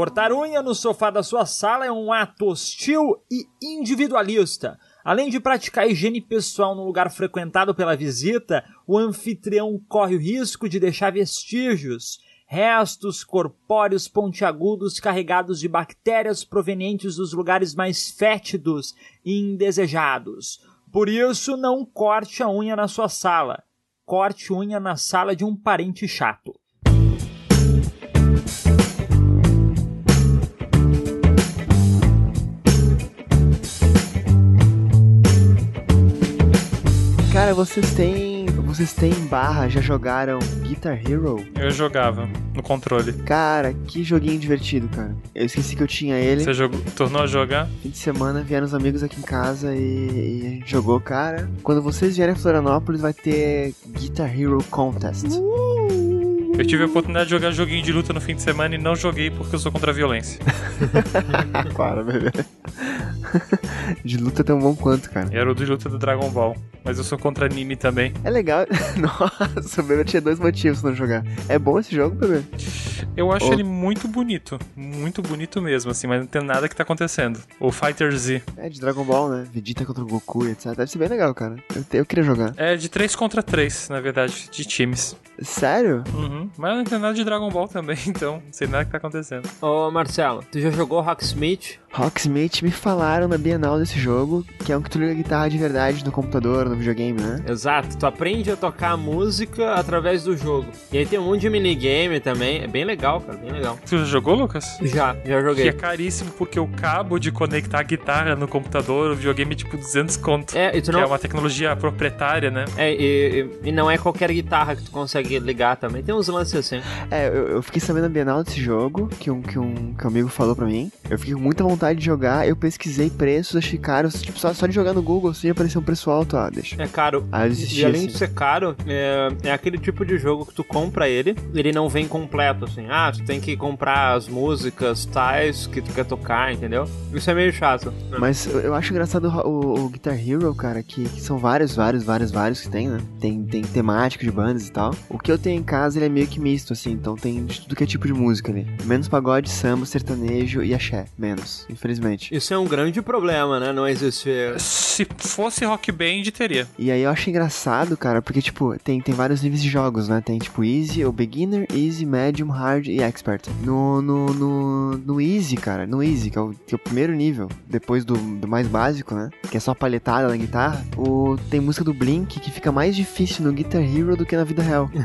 Cortar unha no sofá da sua sala é um ato hostil e individualista. Além de praticar higiene pessoal no lugar frequentado pela visita, o anfitrião corre o risco de deixar vestígios, restos corpóreos pontiagudos carregados de bactérias provenientes dos lugares mais fétidos e indesejados. Por isso, não corte a unha na sua sala. Corte unha na sala de um parente chato. Cara, vocês têm. Vocês têm barra, já jogaram Guitar Hero? Eu jogava no controle. Cara, que joguinho divertido, cara. Eu esqueci que eu tinha ele. Você jogou, tornou a jogar? Fim de semana vieram os amigos aqui em casa e, e a gente jogou, cara. Quando vocês vierem a Florianópolis vai ter Guitar Hero Contest. Eu tive a oportunidade de jogar joguinho de luta no fim de semana e não joguei porque eu sou contra a violência. Para, bebê. De luta tão bom quanto, cara. Era o de luta do Dragon Ball. Mas eu sou contra anime também. É legal. Nossa, o bebê tinha dois motivos pra não jogar. É bom esse jogo, bebê? Eu acho Oh. ele muito bonito. Muito bonito mesmo, assim, mas não tem nada que tá acontecendo. O Fighter Z. É de Dragon Ball, né? Vegeta contra o Goku e etc. Deve ser bem legal, cara. Eu, eu queria jogar. É de 3 contra 3, na verdade, de times. Sério? Uhum. Mas não tem nada de Dragon Ball também, então não sei nada que tá acontecendo. Ô Marcelo, tu já jogou Rocksmith? Rocksmith me falaram na Bienal desse jogo, que é um que tu liga a guitarra de verdade no computador, no videogame, né? Exato, tu aprende a tocar música através do jogo. E aí tem um monte de minigame também, é bem legal, cara, bem legal. Você já jogou, Lucas? Já, já Que é joguei. caríssimo porque o cabo de conectar a guitarra no computador, o videogame é tipo 200 conto. É, e tu Que é não. uma tecnologia proprietária, né? É, e, e- e não é qualquer guitarra que tu consegue ligar também. Tem uns lances assim. É, eu, eu fiquei sabendo na Bienal desse jogo, que um, que, um, que um amigo falou pra mim. Eu fiquei com muita vontade de jogar, eu pesquisei preços, achei caros. Tipo, só, só de jogar no Google, assim, apareceu um preço alto, ah, deixa. É caro. Ah, E além assim. de ser caro, é, é aquele tipo de jogo que tu compra ele, ele não vem completo, assim. Ah, tu tem que comprar as músicas tais que tu quer tocar, entendeu? Isso é meio chato. Mas eu, acho engraçado o, o- Guitar Hero, cara, que, que são vários, vários, vários, vários que tem, né? Tem, tem temático de bandas e tal. O que eu tenho em casa, ele é meio que misto, assim, então tem de tudo que é tipo de música ali. Menos pagode, samba, sertanejo e axé. Menos, infelizmente. Isso é um grande problema, né? Não existir. Se fosse Rock Band, teria. E aí eu acho engraçado, cara, porque, tipo, tem, tem vários níveis de jogos, né? Tem, tipo, Easy, ou Beginner, Easy, Medium, Hard e Expert. No, no, no, no Easy, cara, no Easy, que é o, que é o primeiro nível, depois do, do mais básico, né? Que é só palhetada na guitarra, o, tem música do Blink que fica mais difícil no Guitar Hero do que na vida real.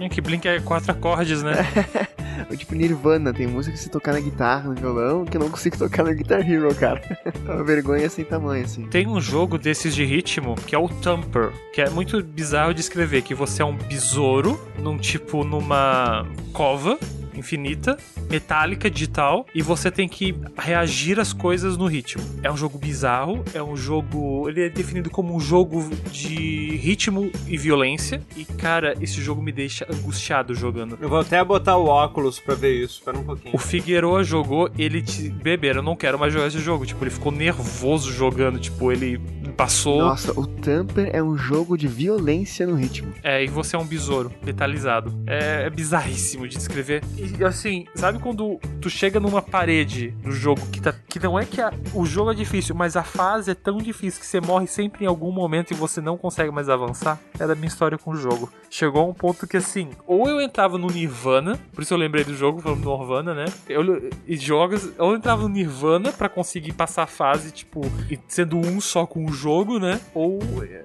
É que Blink é quatro acordes, né? Ou, tipo, Nirvana, tem música que se tocar na guitarra, no violão, que eu não consigo tocar no Guitar Hero, cara. É uma vergonha sem tamanho, assim. Tem um jogo desses de ritmo que é o Thumper, que é muito bizarro de escrever, que você é um besouro, num tipo numa cova infinita, metálica, digital, e você tem que reagir às coisas no ritmo. É um jogo bizarro, é um jogo. Ele é definido como um jogo de ritmo e violência. E, cara, esse jogo me deixa angustiado jogando. Eu vou até botar o óculos pra ver isso. Espera um pouquinho. O Figueroa jogou, ele te. Beber, eu não quero mais jogar esse jogo. Tipo, ele ficou nervoso jogando. Tipo, ele passou. Nossa, o Tamper é um jogo de violência no ritmo. É, e você é um besouro, letalizado. É, é bizarríssimo de descrever. Assim, sabe quando tu chega numa parede do jogo que, tá, que não é que a- o jogo é difícil, mas a fase é tão difícil que você morre sempre em algum momento e você não consegue mais avançar? Era a minha história com o jogo. Chegou a um ponto que assim, ou eu entrava no Nirvana, por isso eu lembrei do jogo, falando do Nirvana, né? Eu, e jogos, ou eu entrava no Nirvana pra conseguir passar a fase, tipo, sendo um só com o jogo, né? Ou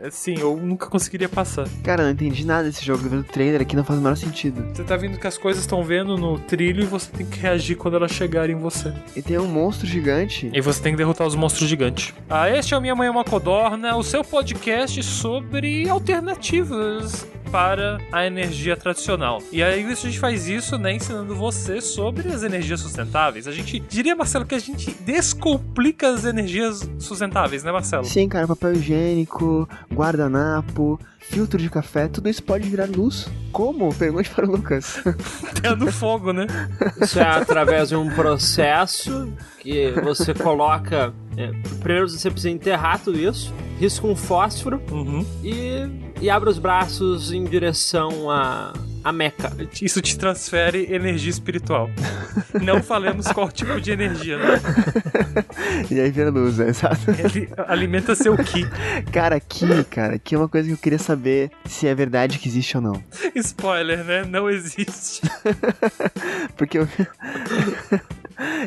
assim, eu nunca conseguiria passar. Cara, eu não entendi nada desse jogo. Vendo o trailer aqui não faz o menor sentido. Você tá vendo que as coisas estão vendo no trilho e você tem que reagir quando elas chegarem em você. E tem um monstro gigante. E você tem que derrotar os monstros gigantes. Ah, este é o Minha Mãe é uma Codorna, o seu podcast sobre alternativas para a energia tradicional. E aí a gente faz isso, né, ensinando você sobre as energias sustentáveis. A gente diria, Marcelo, que a gente descomplica as energias sustentáveis, né, Marcelo? Sim, cara, papel higiênico, guardanapo, filtro de café, tudo isso pode virar luz. Como? Pergunte para o Lucas. Tendo fogo, né? Isso é através de um processo que você coloca. É, primeiro você precisa enterrar tudo isso, risca um fósforo Uhum. e, e abre os braços em direção a, a Meca. Isso te transfere energia espiritual. Não falemos qual tipo de energia, né? e aí vira luz, é exato. Ele alimenta seu ki. Cara, aqui, cara, aqui é uma coisa que eu queria saber se é verdade que existe ou não. Spoiler, né? Não existe. Porque eu.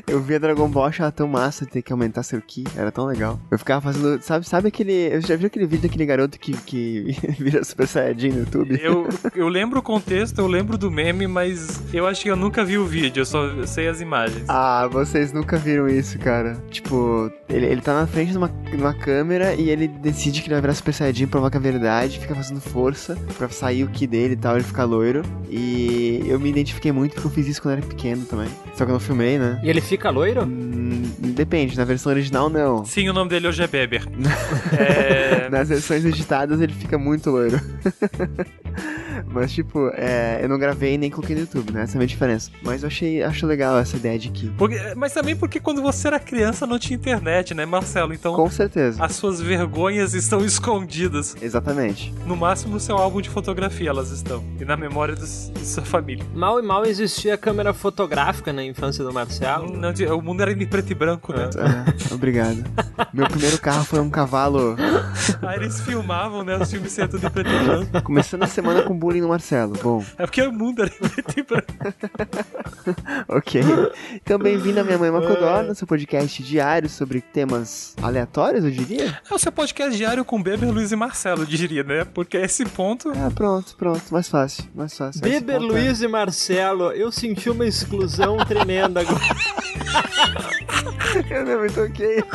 Eu via Dragon Ball achava tão massa ter que aumentar seu Ki, era tão legal. Eu ficava fazendo. Sabe, sabe aquele. Eu já vi aquele vídeo daquele garoto que, que vira Super Saiyajin no YouTube? Eu, eu lembro o contexto, eu lembro do meme, mas eu acho que eu nunca vi o vídeo, eu só sei as imagens. Ah, vocês nunca viram isso, cara. Tipo, ele, ele tá na frente de uma, de uma câmera e ele decide que ele vai virar Super Saiyajin, provoca a verdade, fica fazendo força pra sair o Ki dele e tal, ele fica loiro. E eu me identifiquei muito porque eu fiz isso quando era pequeno também. Só que eu não filmei, né? E ele fica loiro? Hum, depende, na versão original não. Sim, o nome dele hoje é Beber. é... Nas versões editadas ele fica muito loiro. Mas, tipo, é, eu não gravei nem coloquei no YouTube, né? Essa é a minha diferença. Mas eu achei, acho legal essa ideia de que. Porque- mas também porque quando você era criança não tinha internet, né, Marcelo? Então Com certeza. as suas vergonhas estão escondidas. Exatamente. No máximo no seu álbum de fotografia elas estão. E na memória dos- de sua família. Mal e mal existia câmera fotográfica na infância do Marcelo. Não, o mundo era em preto e branco, né? É, obrigado. Meu primeiro carro foi um cavalo. Aí eles filmavam, né? Os filmes sendo tudo em preto e branco. Começando a semana com bullying no Marcelo. Bom, É porque o mundo era em preto e branco. ok. Então, bem-vindo a Minha Mãe Macodorna, seu podcast diário sobre temas aleatórios, eu diria. É o seu podcast diário com Beber, Luiz e Marcelo, eu diria, né? Porque esse ponto. Ah, pronto, pronto. Mais fácil, mais fácil. Beber, ponto é- Luiz e Marcelo, eu senti uma exclusão tremenda agora. Eu não me toquei.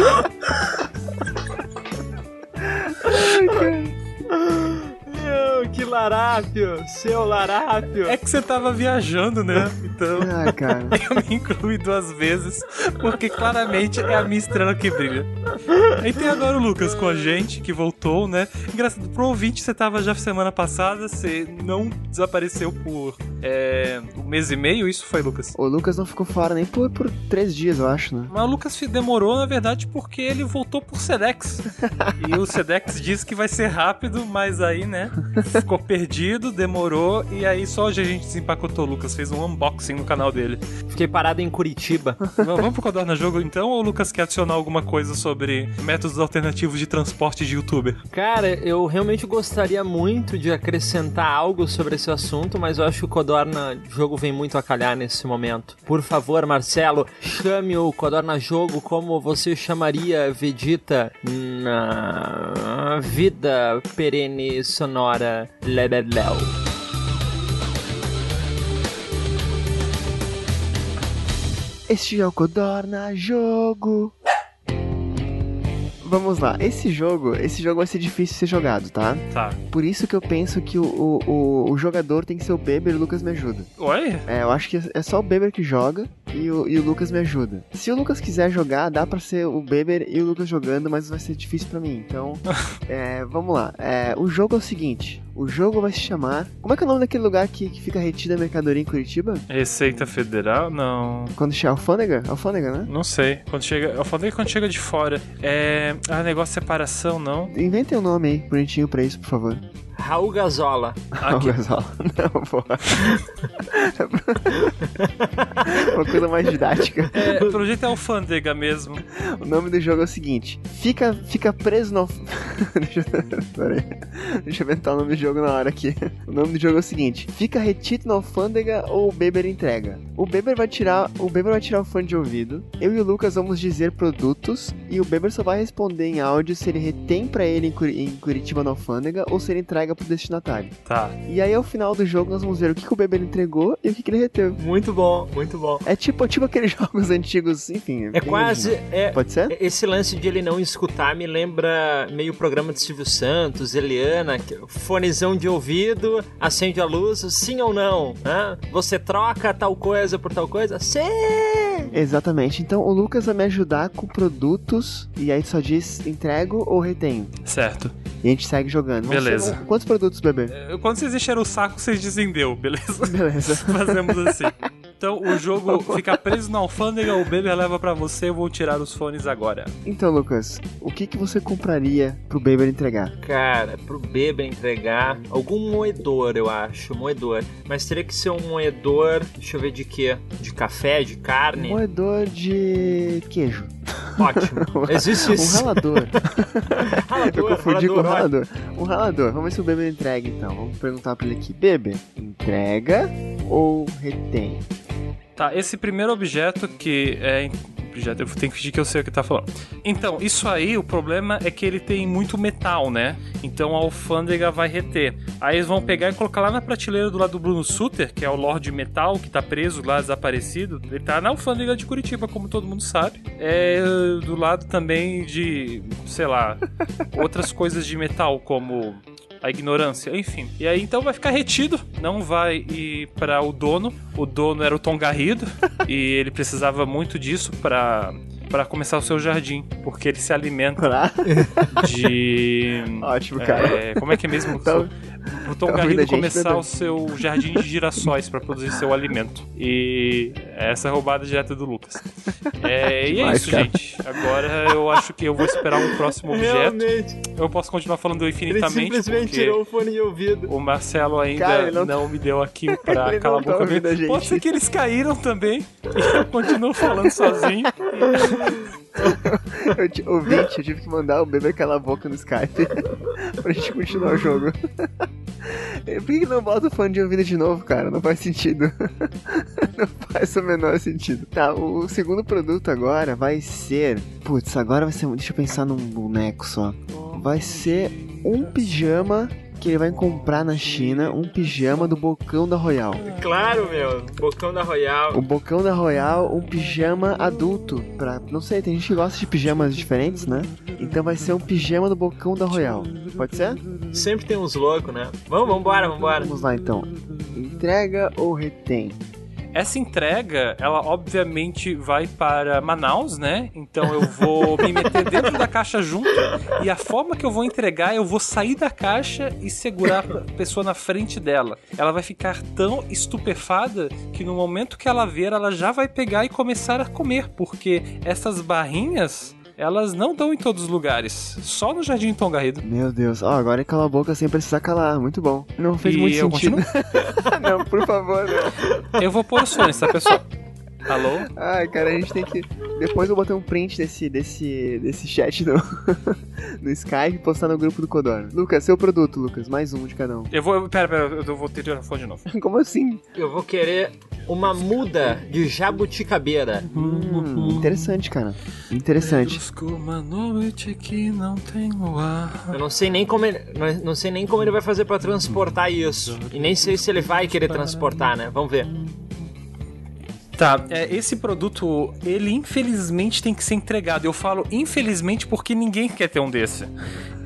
Ai, cara. Que larápio, seu larápio. É que você tava viajando, né? Então. Ah, cara. Eu me incluí duas vezes, porque claramente é a minha estrela que brilha. Aí tem agora o Lucas com a gente, que voltou, né? Engraçado, pro ouvinte, você tava já semana passada, você não desapareceu por é, um mês e meio, isso foi, Lucas? O Lucas não ficou fora nem por, por três dias, eu acho, né? Mas o Lucas demorou, na verdade, porque ele voltou por Sedex. e o Sedex disse que vai ser rápido, mas aí, né? Ficou perdido, demorou, e aí só hoje a gente desempacotou. O Lucas fez um unboxing no canal dele. Fiquei parado em Curitiba. Vamos pro Codorna Jogo então, ou o Lucas quer adicionar alguma coisa sobre métodos alternativos de transporte de youtuber? Cara, eu realmente gostaria muito de acrescentar algo sobre esse assunto, mas eu acho que o Codorna Jogo vem muito a calhar nesse momento. Por favor, Marcelo, chame o Codorna Jogo como você chamaria Vegeta na vida perene sonora Lebeléu. Este é o Codorna Jogo. Vamos lá, esse jogo, esse jogo vai ser difícil de ser jogado, tá? Tá. Por isso que eu penso que o, o, o, jogador tem que ser o Beber e o Lucas me ajuda. Oi? É, eu acho que é só o Beber que joga e o, e o Lucas me ajuda. Se o Lucas quiser jogar, dá pra ser o Beber e o Lucas jogando, mas vai ser difícil pra mim. Então, é, vamos lá. É, o jogo é o seguinte: o jogo vai se chamar. Como é que é o nome daquele lugar que, que fica retida a mercadoria em Curitiba? Receita Federal? Não. Quando chega alfândega? Alfândega, né? Não sei. Quando chega. Eu falei quando chega de fora. É. Ah, negócio de separação, não. Inventem um nome aí, bonitinho pra isso, por favor. Raul Gazola. Aqui. Gasol. Não, porra. Uma coisa mais didática. É, pelo jeito é alfândega mesmo. O nome do jogo é o seguinte: Fica, fica preso no. deixa, eu... Pera aí. deixa eu inventar o nome do jogo na hora aqui. O nome do jogo é o seguinte: Fica retido na alfândega ou o Beber entrega. O Beber vai tirar. O Beber vai tirar o fone de ouvido. Eu e o Lucas vamos dizer produtos. E o Beber só vai responder em áudio se ele retém pra ele em, Curi- em Curitiba na alfândega ou se ele entrega entrega pro destinatário. Tá. E aí, ao final do jogo, nós vamos ver o que, que o bebê entregou e o que, que ele reteve. Muito bom, muito bom. É tipo, tipo aqueles jogos antigos, enfim. É quase. É, Pode ser? esse lance de ele não escutar me lembra meio programa de Silvio Santos, Eliana, que- fonezão de ouvido, acende a luz, sim ou não? Hã? Você troca tal coisa por tal coisa? Sim! Exatamente. Então, o Lucas vai me ajudar com produtos e aí só diz entrego ou retenho. Certo. E a gente segue jogando. Beleza. Quantos produtos, bebê? É, Quando vocês encheram o saco, vocês dizem deu, beleza? Beleza. Fazemos assim. Então o jogo fica preso na alfândega, o bebê leva pra você, eu vou tirar os fones agora. Então, Lucas, o que, que você compraria pro Baby entregar? Cara, pro Beba entregar algum moedor, eu acho, moedor. Mas teria que ser um moedor, deixa eu ver de quê? De café, de carne? Moedor de queijo. Ótimo. Existe Um isso. ralador. Eu ralador, confundi com um ralador, ralador. Um ralador. Vamos ver se o Bebê entrega então. Vamos perguntar pra ele aqui. Bebê, entrega ou retém? Tá, esse primeiro objeto que é. Objeto, eu tenho que fingir que eu sei o que tá falando. Então, isso aí, o problema é que ele tem muito metal, né? Então a alfândega vai reter. Aí eles vão pegar e colocar lá na prateleira do lado do Bruno Suter, que é o Lorde Metal, que tá preso lá, desaparecido. Ele tá na alfândega de Curitiba, como todo mundo sabe. É do lado também de, sei lá, outras coisas de metal, como a ignorância, enfim. E aí então vai ficar retido, não vai ir para o dono. O dono era o Tom Garrido e ele precisava muito disso para para começar o seu jardim, porque ele se alimenta de Ótimo, cara. é, como é que é mesmo? Então- o Tom então, Garrido começar bebê. o seu jardim de girassóis para produzir seu alimento. E essa é a roubada direta do Lucas. É, e é isso, cara. gente. Agora eu acho que eu vou esperar um próximo objeto. Realmente. Eu posso continuar falando Ele infinitamente. simplesmente porque tirou o fone de ouvido. o Marcelo ainda Cara, ele não, não me deu aqui pra Ele calar a tá boca dele. Pode ser que eles caíram também. E eu continuo falando sozinho. Eu ti- Ouvinte, eu tive que mandar o Bebê calar a boca no Skype pra gente continuar o jogo. Por que não bota o fone de ouvido de novo, cara? Não faz sentido. Não faz o menor sentido. Tá, o segundo produto agora vai ser. Putz, agora vai ser. Deixa eu pensar num boneco só. Vai ser um pijama que ele vai comprar na China. Um pijama do Bocão da Royal. Claro, meu. Bocão da Royal. O Bocão da Royal, um pijama adulto. Pra, não sei, tem gente que gosta de pijamas diferentes, né? Então vai ser um pijama do Bocão da Royal. Pode ser? Sempre tem uns loucos, né? Vamos, vambora, vambora. Vamos lá então. Entrega ou retém? Essa entrega, ela obviamente vai para Manaus, né? Então eu vou me meter dentro da caixa junto. E a forma que eu vou entregar, eu vou sair da caixa e segurar a pessoa na frente dela. Ela vai ficar tão estupefada que no momento que ela ver, ela já vai pegar e começar a comer. Porque essas barrinhas, elas não dão em todos os lugares. Só no Jardim Tom Garrido. Meu Deus, ó, agora ele cala a boca sem precisar calar. Muito bom. Não fez E muito sentido. não, por favor, não. Eu vou pôr os fones, tá, pessoal? Alô? Ai, cara, a gente tem que. Depois eu vou botar um print desse, desse, desse chat no, no Skype e postar no grupo do Codor. Lucas, seu produto, Lucas. Mais um de cada um. Eu vou. Pera, pera, eu vou ter o fone de novo. Como assim? Eu vou querer uma muda de jabuticabeira. Hum, interessante, cara. Interessante. Busco uma noite que não tem luar. Eu não sei nem como ele, não, não sei nem como ele vai fazer pra transportar isso. E nem sei se ele vai querer transportar, né? Vamos ver. Tá, é, esse produto, ele infelizmente tem que ser entregado. Eu falo infelizmente porque ninguém quer ter um desse.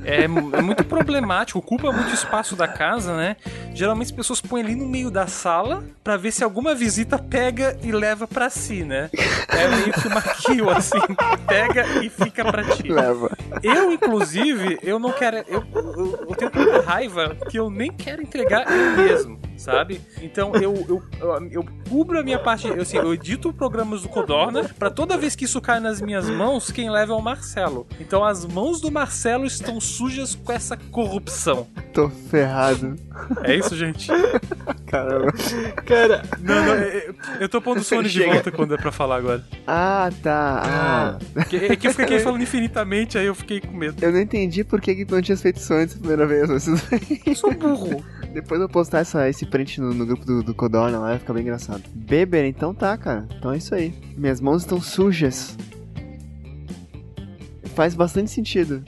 É, é muito problemático, ocupa muito espaço da casa, né? Geralmente as pessoas põem ali no meio da sala pra ver se alguma visita pega e leva pra si, né? É meio que uma kill, assim, pega e fica pra ti. Leva. Eu, inclusive, eu não quero. Eu, eu, eu tenho tanta raiva que eu nem quero entregar eu mesmo, sabe? Então eu, eu, eu, cubro a minha parte. Eu, assim, eu edito programas do Codorna pra toda vez que isso cai nas minhas mãos, quem leva é o Marcelo. Então as mãos do Marcelo estão sujas com essa corrupção. Tô ferrado. É isso, gente? Caramba. Cara, Não, não, eu, eu tô pondo os fones de volta quando é pra falar agora. Ah, tá. Ah. É que eu fiquei falando infinitamente, aí eu fiquei com medo. Eu não entendi por que, não tinha feito isso antes a primeira vez. Mas tudo bem. Eu sou burro. Depois eu postar essa, esse print no, no grupo do, do Codorna lá, vai ficar bem engraçado. Beber, então tá, cara. Então é isso aí. Minhas mãos estão sujas. Faz bastante sentido.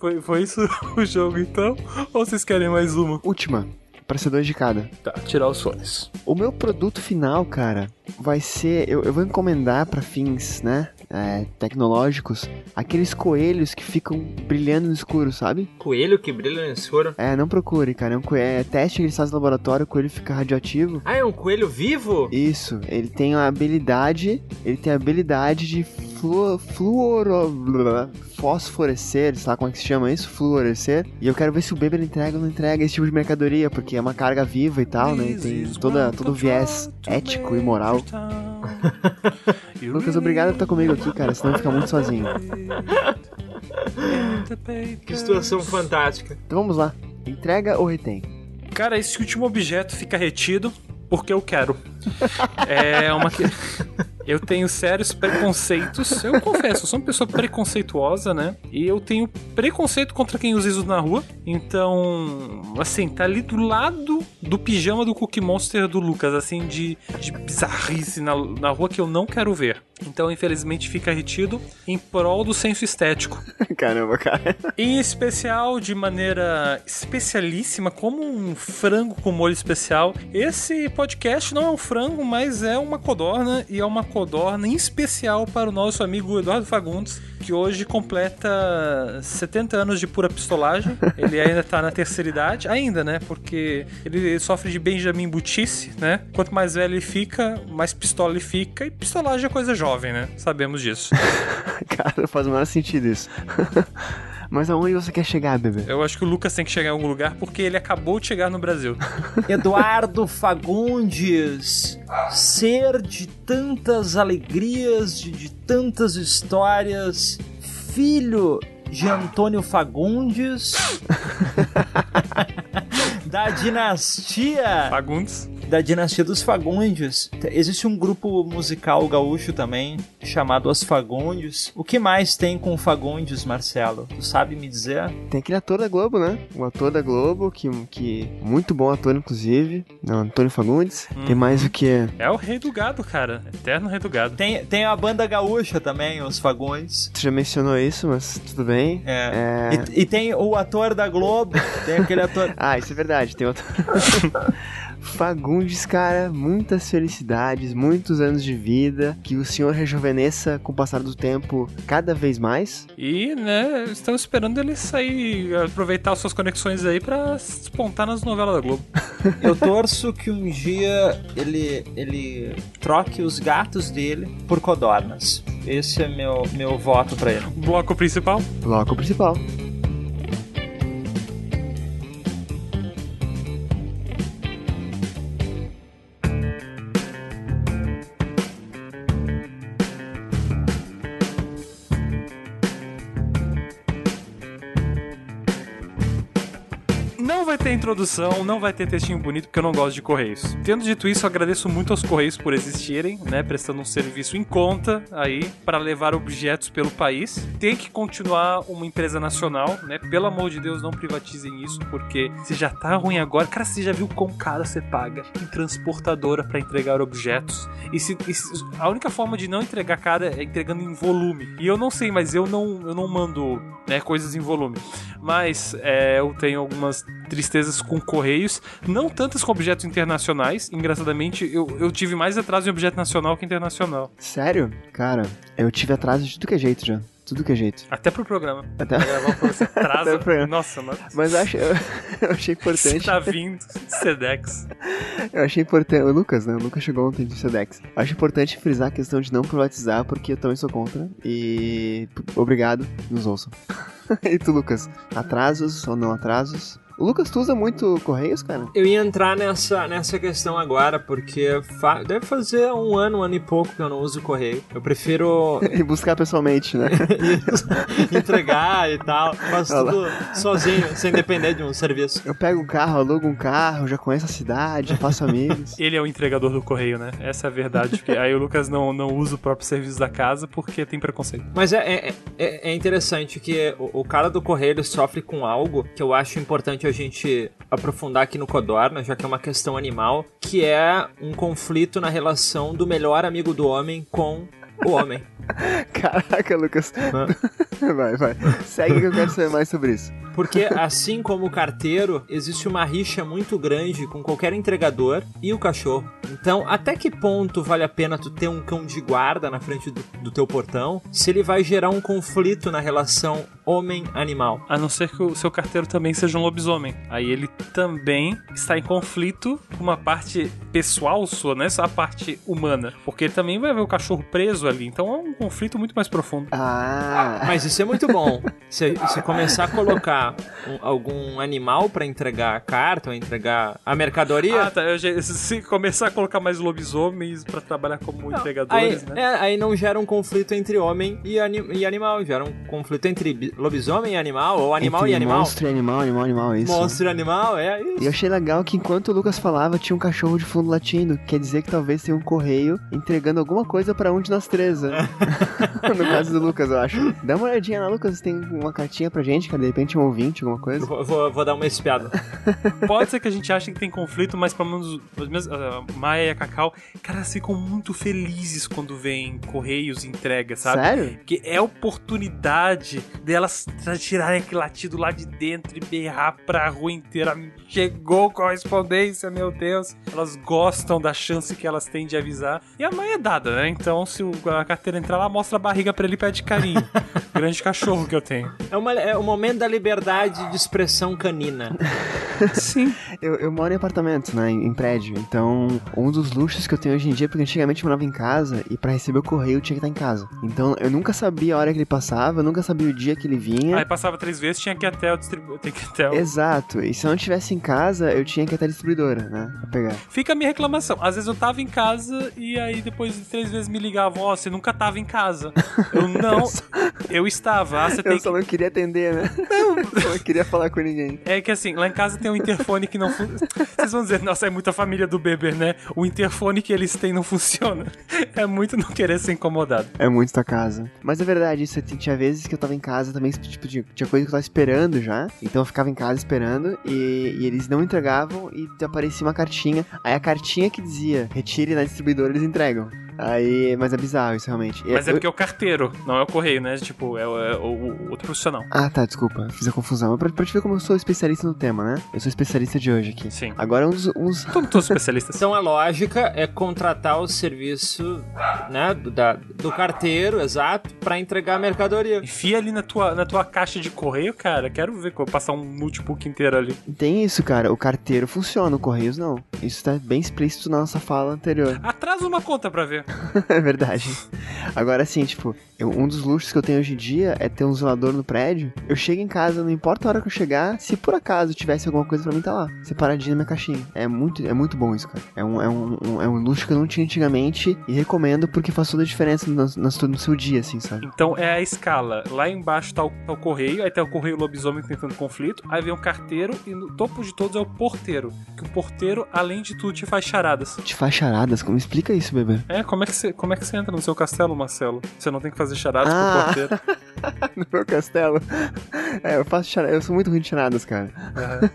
Foi, foi isso o jogo então? Ou vocês querem mais uma? Última, pra ser dois de cada. Tá, tirar os fones. O meu produto final, cara, vai ser. Eu, eu vou encomendar pra fins, né? é, tecnológicos, aqueles coelhos que ficam brilhando no escuro, sabe? Coelho que brilha no escuro? É, não procure, cara. É um coelho, é teste que eles fazem no laboratório, o coelho fica radioativo. Ah, é um coelho vivo? Isso, ele tem a habilidade, ele tem a habilidade de fluor, fluoro, fosforecer, sabe como é que se chama isso? Fluorescer. E eu quero ver se o Beber entrega ou não entrega esse tipo de mercadoria, porque é uma carga viva e tal, né? E tem toda, todo o viés ético e moral. Lucas, obrigado por estar comigo aqui, cara, senão fica muito sozinho. que situação fantástica. Então vamos lá. Entrega ou retém? Cara, esse último objeto fica retido porque eu quero. é uma. Eu tenho sérios preconceitos. Eu confesso, eu sou uma pessoa preconceituosa, né? E eu tenho preconceito contra quem usa isso na rua. Então, assim, tá ali do lado do pijama do Cookie Monster do Lucas, assim, de, de bizarrice na, na rua que eu não quero ver. Então, infelizmente, fica retido em prol do senso estético. Caramba, cara. Em especial, de maneira especialíssima, como um frango com molho especial. Esse podcast não é um frango, mas é uma codorna e é uma codorna em especial para o nosso amigo Eduardo Fagundes, que hoje completa 70 anos de pura pistolagem. Ele ainda tá na terceira idade, ainda, né? Porque ele sofre de Benjamin Butice, né? Quanto mais velho ele fica, mais pistola ele fica. E pistolagem é coisa jovem, né? Sabemos disso. Cara, faz o menor sentido isso. Mas aonde você quer chegar, bebê? Eu acho que o Lucas tem que chegar em algum lugar porque ele acabou de chegar no Brasil. Eduardo Fagundes, ser de tantas alegrias, de, de tantas histórias, filho de Antônio Fagundes, da dinastia Fagundes da dinastia dos Fagundes. Existe um grupo musical gaúcho também, chamado Os Fagundes. O que mais tem com Fagundes, Marcelo? Tu sabe me dizer? Tem aquele ator da Globo, né? O ator da Globo, que, que muito bom ator, inclusive. Não, Antônio Fagundes. Hum. Tem mais o que? É o rei do gado, cara. Eterno rei do gado. Tem, tem a banda gaúcha também, Os Fagundes. Tu já mencionou isso, mas tudo bem. É. é... E, e, tem o ator da Globo, tem aquele ator... ah, isso é verdade, tem outro... Fagundes, cara, muitas felicidades, muitos anos de vida, que o senhor rejuvenesça com o passar do tempo cada vez mais. E, né, estamos esperando ele sair, aproveitar suas conexões aí para despontar nas novelas da Globo. Eu torço que um dia ele, ele troque os gatos dele por codornas. Esse é meu, meu voto para ele. Bloco principal? Bloco principal. Ter introdução, não vai ter textinho bonito, porque eu não gosto de Correios. Tendo dito isso, agradeço muito aos Correios por existirem, né? Prestando um serviço em conta aí para levar objetos pelo país. Tem que continuar uma empresa nacional, né? Pelo amor de Deus, não privatizem isso, porque se já tá ruim agora, cara, você já viu quão caro você paga em transportadora para entregar objetos? E se, e se, a única forma de não entregar cara é entregando em volume. E eu não sei, mas eu não, eu não mando né, coisas em volume. Mas é, eu tenho algumas tristezas com correios, não tantas com objetos internacionais. Engraçadamente, eu, eu tive mais atraso em objeto nacional que internacional. Sério? Cara, eu tive atraso de tudo que é jeito já tudo que é jeito. Até pro programa. Até pra gravar você atrasa. Nossa, mano. Mas eu, acho, eu, eu achei importante. Você tá vindo Sedex. Eu achei importante. O Lucas, né? O Lucas chegou ontem de Sedex. Eu acho importante frisar a questão de não privatizar, porque eu também sou contra. E obrigado, nos ouçam. e tu, Lucas? Atrasos ou não atrasos? O Lucas, tu usa muito Correios, cara? Eu ia entrar nessa, nessa questão agora, porque fa deve fazer um ano, um ano e pouco que eu não uso Correio. Eu prefiro. e buscar pessoalmente, né? Entregar e tal. Faço tudo sozinho, sem depender de um serviço. Eu pego um carro, alugo um carro, já conheço a cidade, faço amigos. Ele é o entregador do Correio, né? Essa é a verdade. Porque aí o Lucas não, não usa o próprio serviço da casa porque tem preconceito. Mas é, é, é, é interessante que o, o cara do Correio sofre com algo que eu acho importante a gente aprofundar aqui no Codorna, já que é uma questão animal, que é um conflito na relação do melhor amigo do homem com o homem. Caraca, Lucas. vai, vai. Segue que eu quero saber mais sobre isso. Porque, assim como o carteiro, existe uma rixa muito grande com qualquer entregador e o cachorro. Então, até que ponto vale a pena tu ter um cão de guarda na frente do, do teu portão se ele vai gerar um conflito na relação homem-animal? A não ser que o seu carteiro também seja um lobisomem. Aí ele também está em conflito com uma parte pessoal sua, não é só a parte humana. Porque ele também vai ver o cachorro preso ali. Então é um conflito muito mais profundo. Ah. Mas isso é muito bom. Se, se começar a colocar um- algum animal pra entregar a carta ou entregar a mercadoria. Ah, tá. Eu já- se começar a colocar mais lobisomens pra trabalhar como Aí, entregadores, né? é, aí não gera um conflito entre homem e, ani- e animal, gera um conflito entre bi- lobisomem e animal, ou animal Entre e animal. Monstro e animal, animal, animal, isso. Monstro e animal, é E isso. eu achei legal que enquanto o Lucas falava, tinha um cachorro de fundo latindo. Quer dizer que talvez tenha um correio entregando alguma coisa pra um de nós três, né? no caso do Lucas, eu acho. Dá uma olhadinha lá, Lucas, se tem uma cartinha pra gente, cara. De repente um ouvinte, alguma coisa. Vou, vou- vou dar uma espiada. Pode ser que a gente ache que tem conflito, mas pelo menos, pelo menos a Maia e a Cacau, cara, ficam muito felizes quando vem correios e entrega, sabe? Sério? Porque é a oportunidade delas tirarem aquele latido lá de dentro e berrar pra rua inteira. Chegou correspondência, meu Deus. Elas gostam da chance que elas têm de avisar. E a mãe é dada, né? Então, se o- a carteira entrar lá, mostra a barriga pra ele e pede carinho. Grande cachorro que eu tenho. É, uma- é o momento da liberdade de expressão canina. Sim. Eu, eu moro em apartamento, né? Em, em prédio. Então, um dos luxos que eu tenho hoje em dia, porque antigamente eu morava em casa e pra receber o correio eu tinha que estar em casa. Então, eu nunca sabia a hora que ele passava, eu nunca sabia o dia que ele vinha. Aí passava três vezes, tinha que ir até o distribuidor. Tem que o... Exato. E se eu não estivesse em casa, eu tinha que ir até a distribuidora, né? Pra pegar. Fica a minha reclamação. Às vezes eu tava em casa e aí depois de três vezes me ligavam, ó, você nunca tava em casa. Eu não, eu estava. Ah, você tem Eu que... só não queria atender, né? Não. Eu não queria falar com ninguém. É que assim, lá em casa tem um interfone que não funciona. Vocês vão dizer, nossa, é muita família do Beber, né? O interfone que eles têm não funciona. É muito não querer ser incomodado. É muito tua casa. Mas é verdade, isso tinha vezes que eu tava em casa também, tipo, tinha, tinha coisa que eu tava esperando já. Então eu ficava em casa esperando e, e eles não entregavam e aparecia uma cartinha. Aí a cartinha que dizia, retire na distribuidora, eles entregam. Aí, mas é bizarro isso realmente. Mas é Eu- porque é o carteiro, não é o correio, né? Tipo, é o, é o- o outro profissional. Ah, tá, desculpa, fiz a confusão. Pra, pra te ver como eu sou especialista no tema, né? Eu sou especialista de hoje aqui. Sim. Agora um dos. uns- Todos, todos especialistas. Então a lógica é contratar o serviço né, do, da- do carteiro, exato, pra entregar a mercadoria. Enfia ali na tua, na tua caixa de correio, cara. Quero ver como passar um notebook inteiro ali. Tem isso, cara. O carteiro funciona, o Correios não. Isso tá bem explícito na nossa fala anterior. Atrasa uma conta pra ver. é verdade. Agora sim, tipo, eu- um dos luxos que eu tenho hoje em dia é ter um zelador no prédio. Eu chego em casa, não importa a hora que eu chegar, se por acaso tivesse alguma coisa pra mim, tá lá. Separadinho na minha caixinha. É muito, é muito bom isso, cara. É um, é, um, um- é um luxo que eu não tinha antigamente e recomendo porque faz toda a diferença no, no, no seu dia, assim, sabe? Então é a escala. Lá embaixo tá o, tá o correio, aí tá o correio lobisomem tentando conflito, aí vem o carteiro e no topo de todos é o porteiro. Que o porteiro, além de tudo, te faz charadas. Te faz charadas, como explica isso, bebê? É, como é que você, como é que você entra no seu castelo, Marcelo? Você não tem que fazer charadas Ah. pro porteiro. no meu castelo. É, eu faço charadas, eu sou muito ruim de charadas, cara.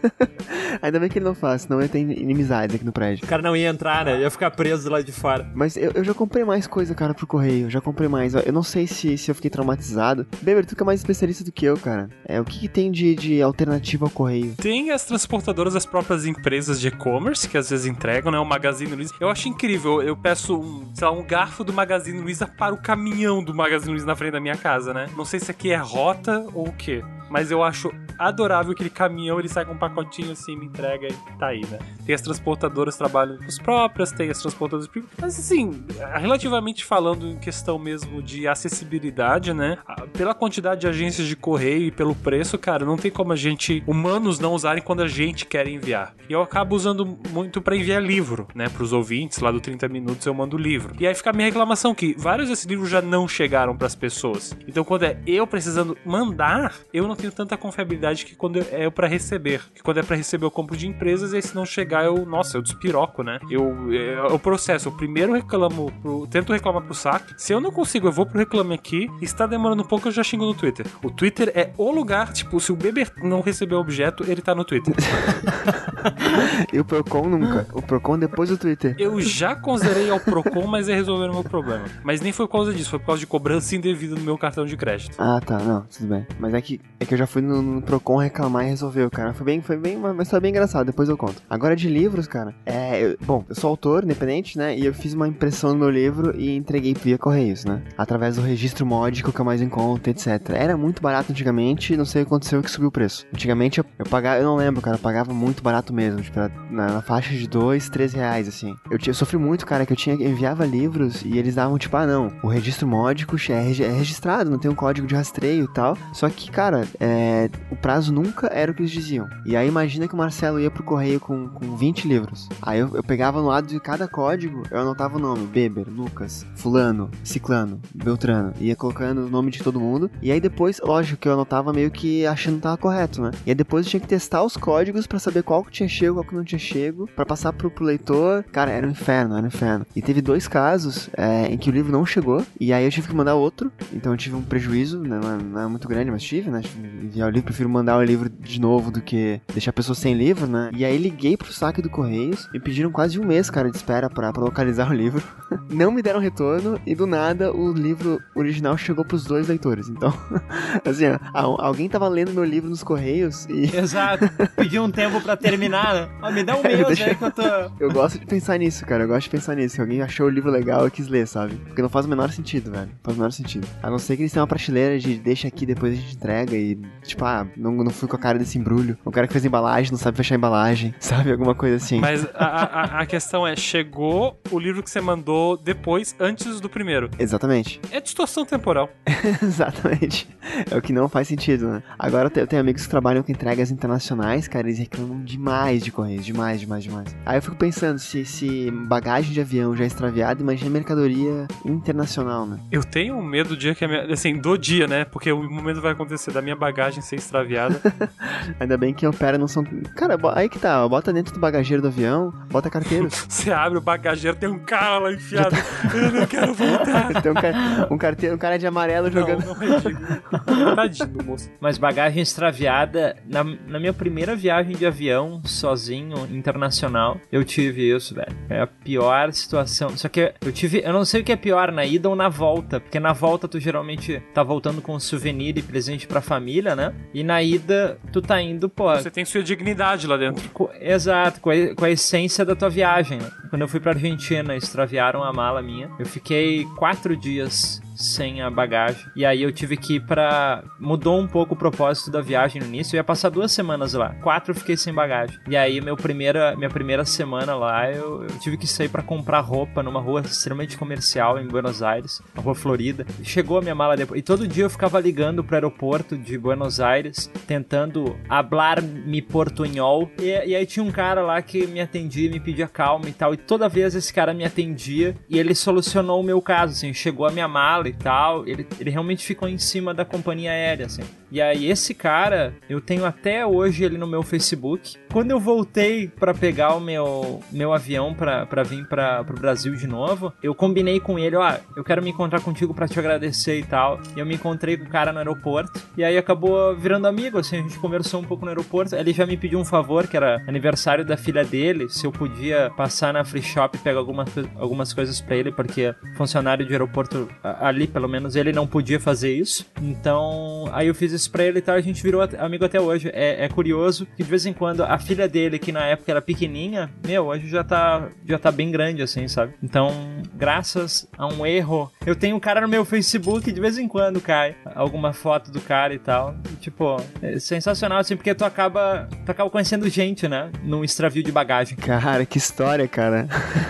Ainda bem que ele não faz, senão eu ia ter inimizades aqui no prédio. O cara não ia entrar, né? Ia ficar preso lá de fora. Mas eu, eu já comprei mais coisa, cara, pro correio. Eu já comprei mais. Eu não sei se, se eu fiquei traumatizado. Beber, tu que é mais especialista do que eu, cara. É, o que, que tem de, de alternativa ao correio? Tem as transportadoras, as próprias empresas de e-commerce que às vezes entregam, né? O Magazine Luiza. Eu acho incrível. Eu peço um, sei lá, um garfo do Magazine Luiza para o caminhão do Magazine Luiza na frente da minha casa, né? Não sei se aqui é rota ou o quê. Mas eu acho adorável aquele caminhão, ele sai com um pacotinho assim, me entrega e tá aí, né? Tem as transportadoras trabalham com as próprias, tem as transportadoras. Mas assim, relativamente falando em questão mesmo de acessibilidade, né? Pela quantidade de agências de correio e pelo preço, cara, não tem como a gente, humanos, não usarem quando a gente quer enviar. E eu acabo usando muito pra enviar livro, né? Pros ouvintes, lá do 30 Minutos eu mando livro. E aí fica a minha reclamação que vários desses livros já não chegaram pras pessoas. Então quando é eu precisando mandar, eu não não tenho tanta confiabilidade que quando é para receber. Que quando é para receber eu compro de empresas e se não chegar eu, nossa, eu despiroco, né? Eu, é, o processo, eu primeiro reclamo, pro, tento reclamar pro saque. Se eu não consigo, eu vou pro reclame aqui. Está demorando um pouco, eu já xingo no Twitter. O Twitter é o lugar, tipo, se o bebê não receber o objeto, ele tá no Twitter. e o Procon nunca. O Procon depois do Twitter. Eu já considerei ao Procon, mas é resolver o meu problema. Mas nem foi por causa disso, foi por causa de cobrança indevida no meu cartão de crédito. Ah, tá, não, tudo bem. Mas é que, é que eu já fui no, no Procon reclamar e resolveu, cara. Foi bem, foi bem, mas foi bem engraçado, depois eu conto. Agora de livros, cara, é. Eu, bom, eu sou autor, independente, né? E eu fiz uma impressão no meu livro e entreguei via Correios, né? Através do registro módico que é mais em conta, etc. Era muito barato antigamente, não sei o que aconteceu que subiu o preço. Antigamente eu, eu pagava, eu não lembro, cara, eu pagava muito barato mesmo, tipo, na, na faixa de 2, 3 reais, assim. Eu, eu, sofri muito, cara, que eu tinha enviava livros e eles davam, tipo, ah, não, o registro módico é, é registrado, não tem um código de rastreio e tal. Só que, cara, é, o prazo nunca era o que eles diziam. E aí imagina que o Marcelo ia pro correio com, com 20 livros. Aí eu, eu pegava no lado de cada código, eu anotava o nome, Beber, Lucas, Fulano, Ciclano, Beltrano. Ia colocando o nome de todo mundo. E aí depois, lógico que eu anotava meio que achando que tava correto, né? E aí depois eu tinha que testar os códigos para saber qual que tinha chego, qual que não tinha chego, para passar pro, pro, leitor. Cara, era um inferno, era um inferno. E teve dois casos é, em que o livro não chegou. E aí eu tive que mandar outro. Então eu tive um prejuízo, né? não, é, é muito grande, mas tive, né? Enviar o livro, prefiro mandar o livro de novo do que deixar a pessoa sem livro, né? E aí liguei pro saque do Correios e pediram quase um mês, cara, de espera para localizar o livro. não me deram retorno e do nada o livro original chegou pros dois leitores. Então, assim, ó, alguém tava lendo meu livro nos Correios e. Exato. Pediu um tempo para terminar, né? Ó, me dá um mês Deixa... aí que eu tô. Eu gosto de pensar nisso, cara. Eu gosto de pensar nisso. Se alguém achou o livro legal e quis ler, sabe? Porque não faz o menor sentido, velho. Não faz o menor sentido. A não ser que eles tenham uma prateleira de deixa aqui, depois a gente entrega e, tipo, ah, não, não fui com a cara desse embrulho. O cara que fez embalagem não sabe fechar a embalagem, sabe? Alguma coisa assim. Mas a, a, a questão é: chegou o livro que você mandou depois, antes do primeiro. Exatamente. É distorção temporal. Exatamente. É o que não faz sentido, né? Agora eu tenho amigos que trabalham com entregas internacionais, cara, eles reclamam demais de Correios, demais, demais, demais. Aí eu fico pensando, se, se bagagem de avião já é extraviada, imagina mercadoria internacional, né? Eu tenho medo do dia que a minha, assim, do dia, né? Porque o momento vai acontecer da minha bagagem ser extraviada. Ainda bem que opera não são. Cara, aí que tá, bota dentro do bagageiro do avião, bota carteiro. Você abre o bagageiro, tem um cara lá enfiado. Tá... Eu não quero voltar. tem um, car... um carteiro, um cara de amarelo jogando. Não, não é. Tadinho, moço. Mas bagagem extraviada, na, na minha primeira viagem de avião, sozinho, internacional, eu tive isso, velho. É a pior situação. Só que eu tive. Eu não sei o que é pior, na ida ou na volta. Porque na volta tu geralmente tá voltando com um souvenir e presente pra família, né? E na ida tu tá indo, pô. Você tem sua dignidade lá dentro. Exato, com a, com a essência da tua viagem. Né? Quando eu fui pra Argentina, extraviaram a mala minha. Eu fiquei quatro dias sem a bagagem. E aí eu tive que ir pra. Mudou um pouco o propósito da viagem no início. Eu ia passar duas semanas lá. Quatro eu fiquei sem bagagem. E aí, meu primeira, minha primeira semana lá, eu, eu tive que sair para comprar roupa numa rua extremamente comercial em Buenos Aires, a rua Florida. Chegou a minha mala depois. E todo dia eu ficava ligando pro aeroporto de Buenos Aires, tentando hablar me portunhol. E, e aí tinha um cara lá que me atendia, me pedia calma e tal. E toda vez esse cara me atendia e ele solucionou o meu caso, assim. Chegou a minha mala e tal. Ele, ele realmente ficou em cima da companhia aérea, assim. E aí, esse cara, eu tenho até hoje ele no meu Facebook. Quando eu voltei para pegar o meu, meu avião para vir para pro Brasil de novo, eu combinei com ele, ó, eu quero me encontrar contigo para te agradecer e tal. E eu me encontrei com o cara no aeroporto. E aí acabou virando amigo, assim, a gente conversou um pouco no aeroporto. Ele já me pediu um favor, que era aniversário da filha dele, se eu podia passar na free shop e pegar algumas, algumas coisas para ele, porque funcionário de aeroporto ali, pelo menos, ele não podia fazer isso. Então, aí eu fiz isso pra ele e tal, a gente virou amigo até hoje. É, é, curioso que de vez em quando a filha dele, que na época era pequenininha, meu, hoje já tá, já tá bem grande, assim, sabe? Então, graças a um erro, eu tenho um cara no meu Facebook de vez em quando cai alguma foto do cara e tal. E, tipo, é sensacional, assim, porque tu acaba, tu acaba conhecendo gente, né? Num extravio de bagagem. Cara, que história, cara.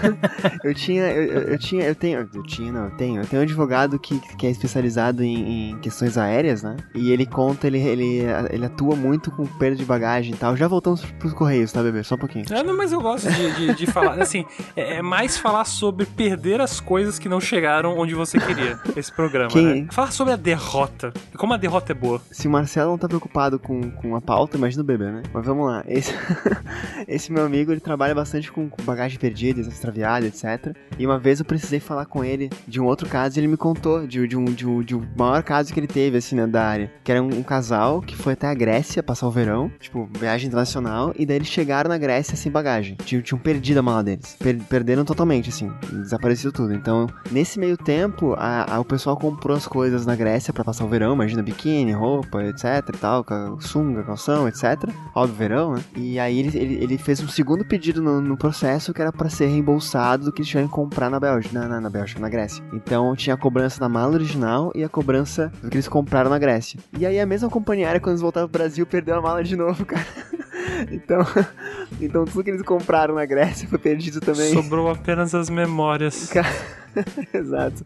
eu tinha, eu, eu, tinha, eu tenho, eu tinha, não, eu tenho, eu tenho um advogado advogado que, que é especializado em, em questões aéreas, né? E ele conta, ele, ele, ele atua muito com perda de bagagem e tal. Já voltamos pros Correios, tá, bebê? Só um pouquinho. É, não, mas eu gosto de, de, de falar. Assim, é, é mais falar sobre perder as coisas que não chegaram onde você queria. Esse programa, Quem- né? Falar sobre a derrota. Como a derrota é boa. Se o Marcelo não tá preocupado com, com a pauta, imagina o bebê, né? Mas vamos lá. Esse, esse meu amigo, ele trabalha bastante com, com bagagem perdida, extraviada, etc. E uma vez eu precisei falar com ele de um outro caso e ele me contou de, de, um, de, um, de um maior caso que ele teve, assim, né, da área. Que era um, um casal que foi até a Grécia passar o verão, tipo, viagem internacional, e daí eles chegaram na Grécia sem bagagem. Tinham, tinham perdido a mala deles. Per- perderam totalmente, assim, desapareceu tudo. Então, nesse meio tempo, a, a- o pessoal comprou as coisas na Grécia pra passar o verão, imagina biquíni, roupa, etc e tal, sunga, calção, etc. Óbvio, verão, né? E aí ele, ele, ele fez um segundo pedido no, no processo que era pra ser reembolsado do que eles tiveram que comprar na Bélgica, na, na, na Bélgica, na Grécia. Então tinha a cobrança da mala original e a cobrança que eles compraram na Grécia. E aí a mesma companhia aérea, quando eles voltaram pro Brasil, perdeu a mala de novo, cara. Então, então tudo que eles compraram na Grécia foi perdido também. Sobrou apenas as memórias. Exato.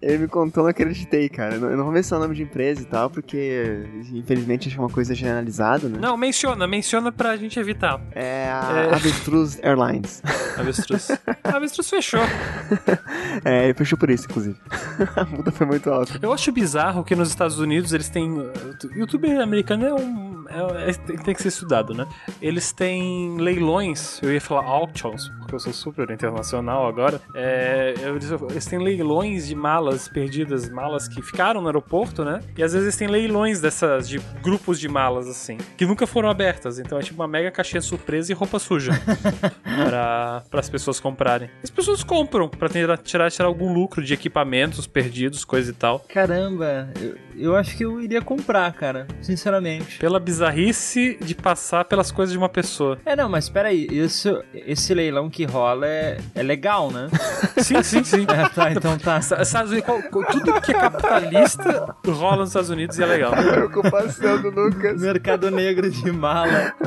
Ele me contou, não acreditei, cara. Eu não, vou mencionar o nome de empresa e tal, porque infelizmente acho que é uma coisa generalizada, né? Não, menciona, menciona pra gente evitar. É a É. Avestruz Airlines. Avestruz. Avestruz fechou. É, ele fechou por isso, inclusive. a multa foi muito alta. Eu acho bizarro que nos Estados Unidos eles têm. O youtuber americano é um. É- é- tem que ser estudado, né? Eles têm leilões, eu ia falar auctions, porque eu sou super internacional agora. É, eles, têm leilões de malas perdidas, malas que ficaram no aeroporto, né? E às vezes têm leilões dessas, de grupos de malas, assim, que nunca foram abertas. Então é tipo uma mega caixinha surpresa e roupa suja para as pessoas comprarem. As pessoas compram pra tentar tirar, tirar algum lucro de equipamentos perdidos, coisa e tal. Caramba, eu, eu acho que eu iria comprar, cara. Sinceramente. Pela bizarrice de passar pelas coisas de uma pessoa. É, não, mas peraí, isso, esse leilão que rola é, é legal, né? Sim, sim, sim. É, tá, então tá. Estados Unidos, tudo que é capitalista rola nos Estados Unidos e é legal. Preocupação do Lucas. Mercado negro de mala.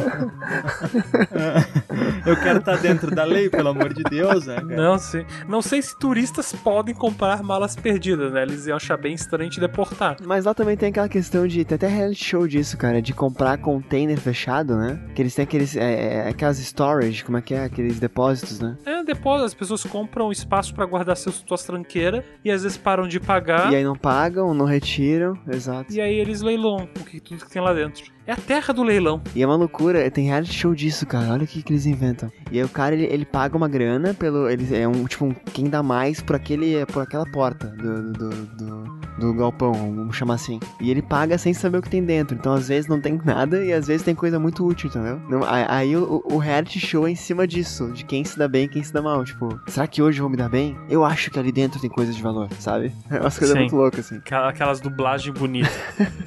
Eu quero estar dentro da lei, pelo amor de Deus, né? cara? Não, sim. Não sei se turistas podem comprar malas perdidas, né? Eles iam achar bem estranho te deportar. Mas lá também tem aquela questão de. Tem até reality show disso, cara, de comprar container fechado, né? Que eles têm aqueles. É, é, aquelas storage, como é que é? Aqueles depósitos, né? É, depois as pessoas compram espaço pra guardar seus, suas tranqueiras e às vezes param de pagar. E aí não pagam, não retiram, exato. E aí eles leilam o que, tudo que tem lá dentro. É a terra do leilão. E é uma loucura, tem reality show disso, cara. Olha o que, que eles inventam. E aí o cara, ele, ele paga uma grana pelo. Ele é um, tipo, um, quem dá mais por aquele. por aquela porta do, do, do, do galpão, vamos chamar assim. E ele paga sem saber o que tem dentro. Então, às vezes, não tem nada e às vezes tem coisa muito útil, entendeu? Não, aí o, o reality show é em cima disso, de quem se dá bem e quem se dá mal. Tipo, será que hoje eu vou me dar bem? Eu acho que ali dentro tem coisa de valor, sabe? É umas coisas Sim. muito loucas, assim. Aquela- Aquelas dublagens bonitas.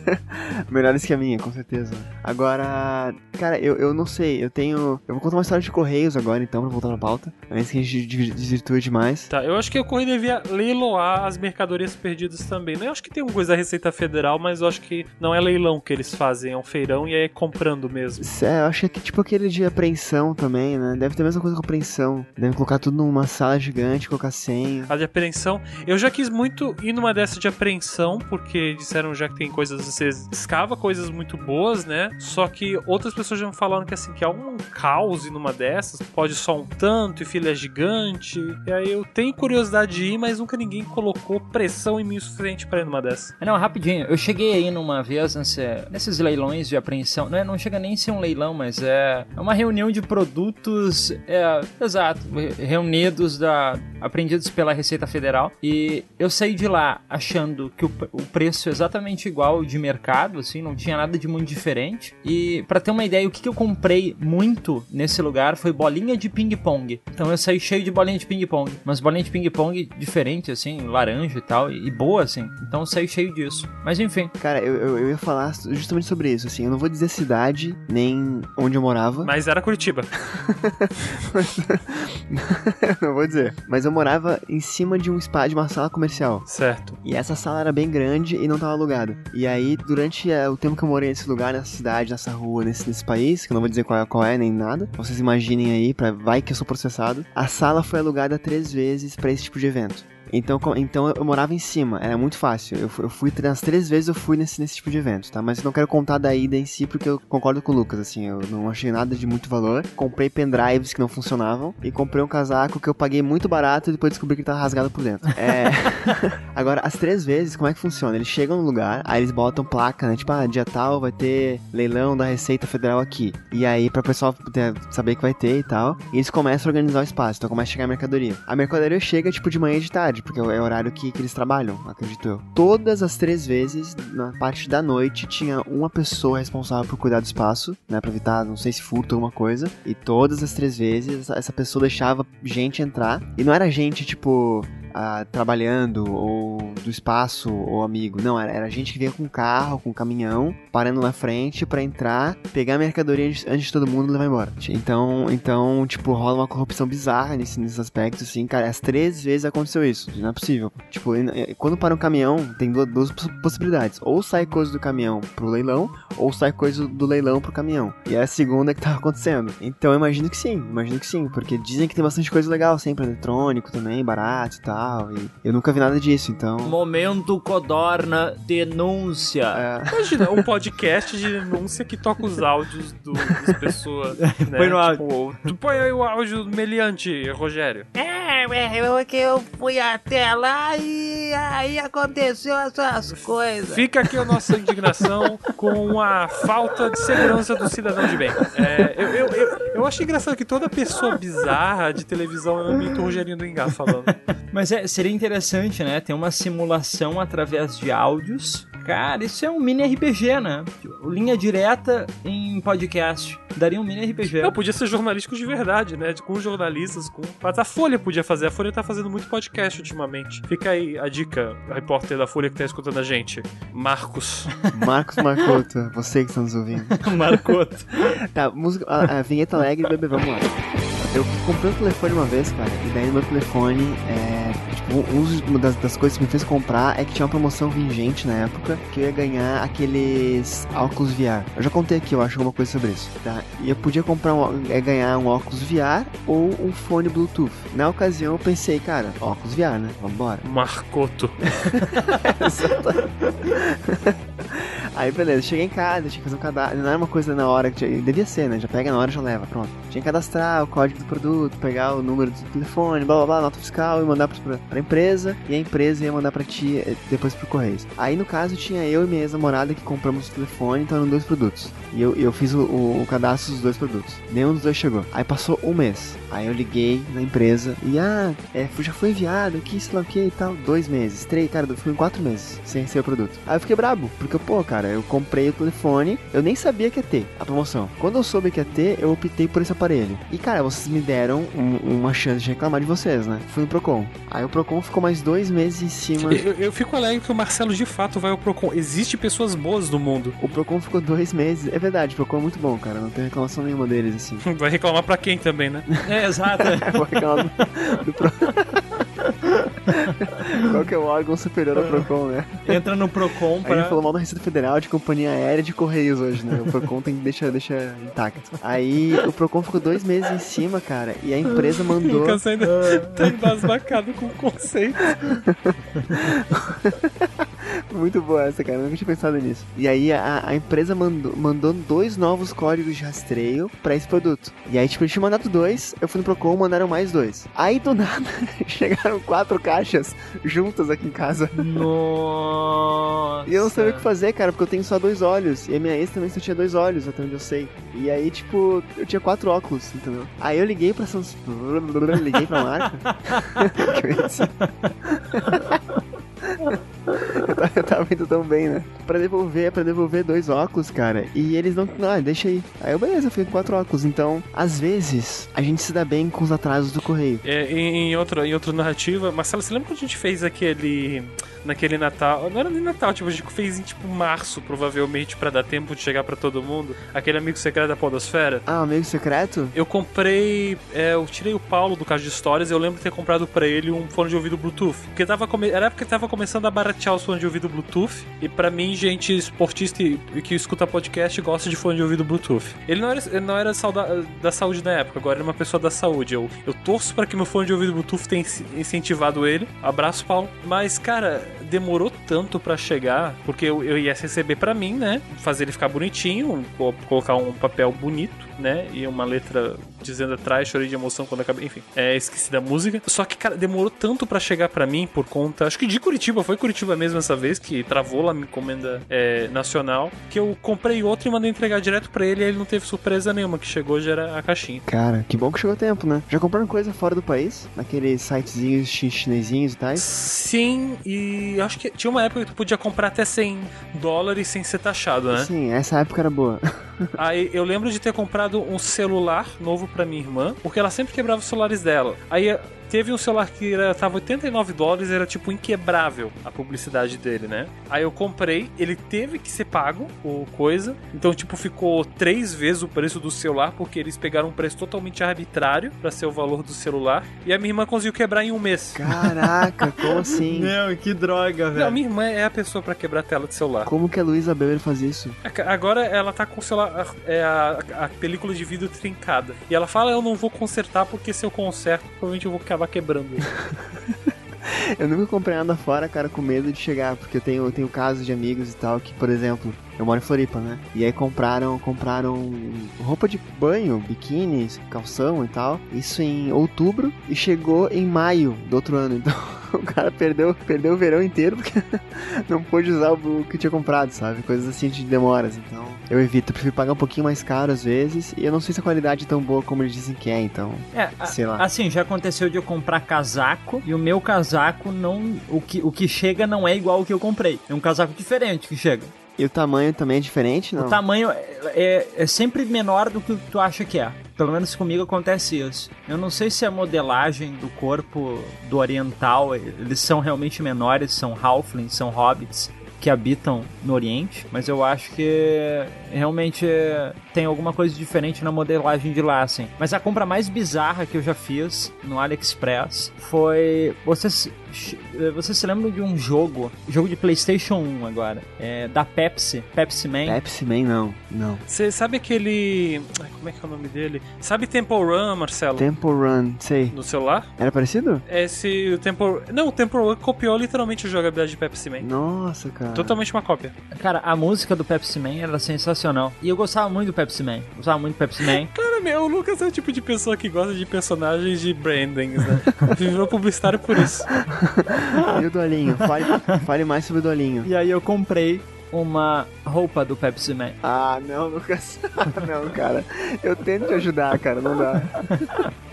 Melhores que a minha, com certeza. Agora, cara, eu, eu não sei, eu tenho. Eu vou contar uma história de Correios agora, então, pra voltar na pauta. Antes que a gente de- desvirtue demais. Tá, eu acho que o Correio devia leiloar as mercadorias perdidas também. né? Eu acho que tem uma coisa da Receita Federal, mas eu acho que não é leilão que eles fazem, é um feirão e é comprando mesmo. É, eu acho que é tipo aquele de apreensão também, né? Deve ter a mesma coisa com apreensão. Devem colocar tudo numa sala gigante, colocar senha. A de apreensão. Eu já quis muito ir numa dessa de apreensão, porque disseram já que tem coisas, você escava coisas muito boas, né? Só que outras pessoas já me falaram que assim, que é um caos numa dessas, pode só um tanto e filha é gigante. E aí eu tenho curiosidade de ir, mas nunca ninguém colocou pressão em mim o suficiente pra ir numa dessas. Não, rapidinho. Eu cheguei aí numa vez nesse- nesses leilões de apreensão. Não, é, não chega nem a ser um leilão, mas é, é uma reunião de produtos. É, exato. Reunidos da. Apreendidos pela Receita Federal. E eu saí de lá achando que o, o preço é exatamente igual ao de mercado, assim, não tinha nada de muito diferente. E pra ter uma ideia, o que, que eu comprei muito nesse lugar foi bolinha de ping-pong. Então eu saí cheio de bolinha de ping-pong. Mas bolinha de ping-pong diferente, assim, laranja e tal, e, e boa, assim. Então eu saí cheio disso. Mas enfim. Cara, eu, eu, eu ia falar justamente sobre isso, assim. Eu não vou dizer cidade, nem onde eu morava. Mas era Curitiba. não vou dizer. Mas eu morava em cima de um spa, de uma sala comercial. Certo. E essa sala era bem grande e não tava alugada. E aí, durante eh, o tempo que eu morei nesse lugar, nessa cidade, nessa rua, nesse, nesse país, que eu não vou dizer qual é, qual é nem nada, vocês imaginem aí, pra, vai que eu sou processado, a sala foi alugada três vezes pra esse tipo de evento. Então, então eu morava em cima, era muito fácil. Eu, eu fui as três vezes eu fui nesse, nesse tipo de evento, tá? Mas eu não quero contar da ida em si porque eu concordo com o Lucas, assim, eu não achei nada de muito valor. Comprei pendrives que não funcionavam e comprei um casaco que eu paguei muito barato e depois descobri que ele tava rasgado por dentro. É. Agora, as três vezes, como é que funciona? Eles chegam no lugar, aí eles botam placa, né? Tipo, ah, dia tal vai ter leilão da Receita Federal aqui. E aí, pra pessoal saber que vai ter e tal, e eles começam a organizar o espaço, então começa a chegar a mercadoria. A mercadoria chega, tipo, de manhã e de tarde, porque é o horário que, que eles trabalham, acredito eu. Todas as três vezes, na parte da noite, tinha uma pessoa responsável por cuidar do espaço, né? Pra evitar, não sei se furto alguma coisa. E todas as três vezes, essa pessoa deixava gente entrar. E não era gente, tipo, ah, trabalhando ou do espaço ou amigo. Não, era, era gente que vinha com carro, com caminhão, parando na frente pra entrar, pegar a mercadoria antes, antes de todo mundo levar embora. Então, então, tipo, rola uma corrupção bizarra nesse, nesses aspectos, assim, cara. As três vezes aconteceu isso. Não é possível. Tipo, quando para um caminhão, tem du- duas poss- possibilidades. Ou sai coisa do caminhão pro leilão, ou sai coisa do leilão pro caminhão. E é a segunda que tava acontecendo. Então imagino que sim, imagino que sim, porque dizem que tem bastante coisa legal sempre, eletrônico também, barato e tal. E eu nunca vi nada disso, então. Momento Codorna denúncia. É, Imagina, um podcast de denúncia que toca os áudios do, das pessoas. Né? Põe no áudio. Tipo, tu põe aí o áudio do meliante, Rogério. É, é, eu, que eu fui até lá e aí aconteceu essas coisas. Fica aqui a nossa indignação com a falta de segurança do cidadão de bem. É, eu, eu, eu, eu acho engraçado que toda pessoa bizarra de televisão é mito Rogerinho do Engar falando. Mas é, seria interessante, né? Ter uma simulação através de áudios. Cara, isso é um mini RPG, né? Tipo, Linha direta em podcast. Daria um mini RPG. Não, podia ser jornalísticos de verdade, né? Com jornalistas, com. Mas a Folha podia fazer. A Folha tá fazendo muito podcast ultimamente. Fica aí a dica, repórter da Folha que tá escutando a gente. Marcos. Marcos Marcoto, você que está nos ouvindo. Marcoto. Tá, música, a, a vinheta alegre, bebê, vamos lá. Eu comprei um telefone uma vez, cara, e daí no meu telefone, é, tipo, um uma das, das coisas que me fez comprar é que tinha uma promoção vingente na época, que eu ia ganhar aqueles óculos VR. Eu já contei aqui, eu acho, alguma coisa sobre isso, tá? E eu podia comprar um, é, ganhar um óculos VR ou um fone Bluetooth. Na ocasião eu pensei, cara, óculos VR, né? Vambora. Marcoto. Aí beleza, cheguei em casa, tinha que fazer um cadastro. Não era uma coisa na hora que devia ser, né? Já pega na hora já leva, pronto. Tinha que cadastrar o código do produto, pegar o número do telefone, blá blá blá, nota fiscal e mandar pra, pra empresa. E a empresa ia mandar pra ti eh, depois pro Correios. Aí no caso tinha eu e minha ex-namorada que compramos o telefone, então eram dois produtos. E eu, eu fiz o, o- o cadastro dos dois produtos. Nenhum dos dois chegou. Aí passou um mês. Aí eu liguei na empresa e ah, é, já foi enviado aqui, sei lá o que e tal. Dois meses, três, cara, ficou em quatro meses sem receber o produto. Aí eu fiquei brabo, porque, pô, cara, eu comprei o telefone, eu nem sabia que ia ter a promoção. Quando eu soube que ia ter, eu optei por esse aparelho. E, cara, vocês me deram um- uma chance de reclamar de vocês, né? Fui no Procon. Aí o Procon ficou mais dois meses em cima. Eu, eu fico alegre que o Marcelo de fato vai ao Procon. Existem pessoas boas no mundo. O Procon ficou dois meses. É verdade, o Procon é muito bom, cara. Não tem reclamação nenhuma deles, assim. Vai reclamar pra quem também, né? É, exato. Vou reclamar do, do Pro... Qual que é o órgão superior ao Procon, né? Entra no Procon pra. falou mal da Receita Federal, de companhia aérea de Correios hoje, né? O Procon tem que deixar, deixa intacto. Aí o Procon ficou dois meses em cima, cara, e a empresa O mandou. Lucas ainda tá embasbacado com o conceito. Muito boa essa, cara. Eu nunca tinha pensado nisso. E aí a, a empresa mandou, mandou dois novos códigos de rastreio pra esse produto. E aí, tipo, eles tinham mandado dois, eu fui no Procon, mandaram mais dois. Aí do nada chegaram quatro caixas juntas aqui em casa. Nossa. E eu não sabia o que fazer, cara, porque eu tenho só dois olhos. E a minha ex também só tinha dois olhos, até onde eu sei. E aí, tipo, eu tinha quatro óculos, entendeu? Aí eu liguei pra Samsung. Liguei pra marca. Que eu tava, eu tava indo tão bem, né? Pra devolver, pra devolver dois óculos, cara. E eles não. Ah, deixa aí. Aí eu, beleza, eu fiquei com quatro óculos. Então, às vezes, a gente se dá bem com os atrasos do correio. É, em, em outra, em outra narrativa, Marcelo, você lembra quando a gente fez aquele. Naquele Natal. Não era nem Natal, tipo, a gente fez em tipo março, provavelmente, pra dar tempo de chegar pra todo mundo. Aquele amigo secreto da Podosfera. Ah, amigo secreto? Eu comprei. é, eu tirei o Paulo do caso de histórias. Eu lembro de ter comprado pra ele um fone de ouvido Bluetooth. Porque tava era a época que tava começando a baratear os fones de ouvido Bluetooth. E pra mim, gente esportista e que escuta podcast gosta de fone de ouvido Bluetooth. Ele não era, ele não era da saúde na época, agora ele é uma pessoa da saúde. Eu, eu torço pra que meu fone de ouvido Bluetooth tenha incentivado ele. Abraço, Paulo. Mas, cara, demorou tanto pra chegar, porque eu, eu ia receber pra mim, né? Fazer ele ficar bonitinho, co- colocar um papel bonito, né? E uma letra dizendo atrás, chorei de emoção quando acabei. Enfim, é, esqueci da música. Só que, cara, demorou tanto pra chegar pra mim por conta. Acho que de Curitiba, foi Curitiba mesmo essa vez, que travou lá minha encomenda é, nacional. Que eu comprei outro e mandei entregar direto pra ele e ele não teve surpresa nenhuma, que chegou já era a caixinha. Cara, que bom que chegou tempo, né? Já compraram coisa fora do país? Naqueles sitezinhos chi- chinesinhos e tais? Sim, e acho que tinha uma época que tu podia comprar até 100 dólares sem ser taxado, né? Sim, essa época era boa. Aí eu lembro de ter comprado um celular novo pra minha irmã, porque ela sempre quebrava os celulares dela. Aí teve um celular que era, tava 89 dólares, era tipo inquebrável a publicidade dele, né? Aí eu comprei, ele teve que ser pago, o coisa. Então, tipo, ficou três vezes o preço do celular, porque eles pegaram um preço totalmente arbitrário pra ser o valor do celular. E a minha irmã conseguiu quebrar em um mês. Caraca, como assim? Meu, que droga, Não, velho. minha irmã é a pessoa pra quebrar a tela de celular. Como que a Luísa Beber faz isso? Agora ela tá com o celular, é a, a película de vidro trincada. E ela fala: Eu não vou consertar porque se eu conserto, provavelmente eu vou acabar quebrando. Eu nunca comprei nada fora, cara, com medo de chegar, porque eu tenho, eu tenho casos de amigos e tal que, por exemplo, eu moro em Floripa, né? E aí compraram, compraram roupa de banho, biquíni, calção e tal. Isso em outubro e chegou em maio do outro ano. Então o cara perdeu, perdeu o verão inteiro porque não pôde usar o que tinha comprado, sabe? Coisas assim de demoras. Então eu evito, eu prefiro pagar um pouquinho mais caro às vezes. E eu não sei se a qualidade é tão boa como eles dizem que é, então. É, Sei lá. assim, já aconteceu de eu comprar casaco e o meu casaco não. O que, o que chega não é igual ao que eu comprei. É um casaco diferente que chega. E o tamanho também é diferente, não? O tamanho é, é, é sempre menor do que tu acha que é. Pelo menos comigo acontece isso. Eu não sei se a modelagem do corpo do oriental, eles são realmente menores, são halflings, são hobbits que habitam no Oriente, mas eu acho que realmente tem alguma coisa diferente na modelagem de lá, assim. Mas a compra mais bizarra que eu já fiz no AliExpress foi. Vocês, vocês se lembram de um jogo, jogo de PlayStation 1 agora, é, da Pepsi, Pepsi Man? Pepsi Man, não. Não. Você sabe aquele. ai, Como é que é o nome dele? Sabe Temple Run, Marcelo? Temple Run, sei. No celular? Era parecido? Esse o Temple. Não, o Temple Run copiou literalmente a jogabilidade de Pepsi Man. Nossa, cara. Totalmente uma cópia. Cara, a música do Pepsi Man era sensacional. E eu gostava muito do Pepsi Man. Gostava muito Pepsi Man. Cara, meu, o Lucas é o tipo de pessoa que gosta de personagens de brandings, né? Virou publicitário por isso. E o Dolinho? Fale, fale mais sobre o Dolinho. E aí eu comprei uma roupa do Pepsi Man. Ah, não, Lucas. não, cara. Eu tento te ajudar, cara. Não dá.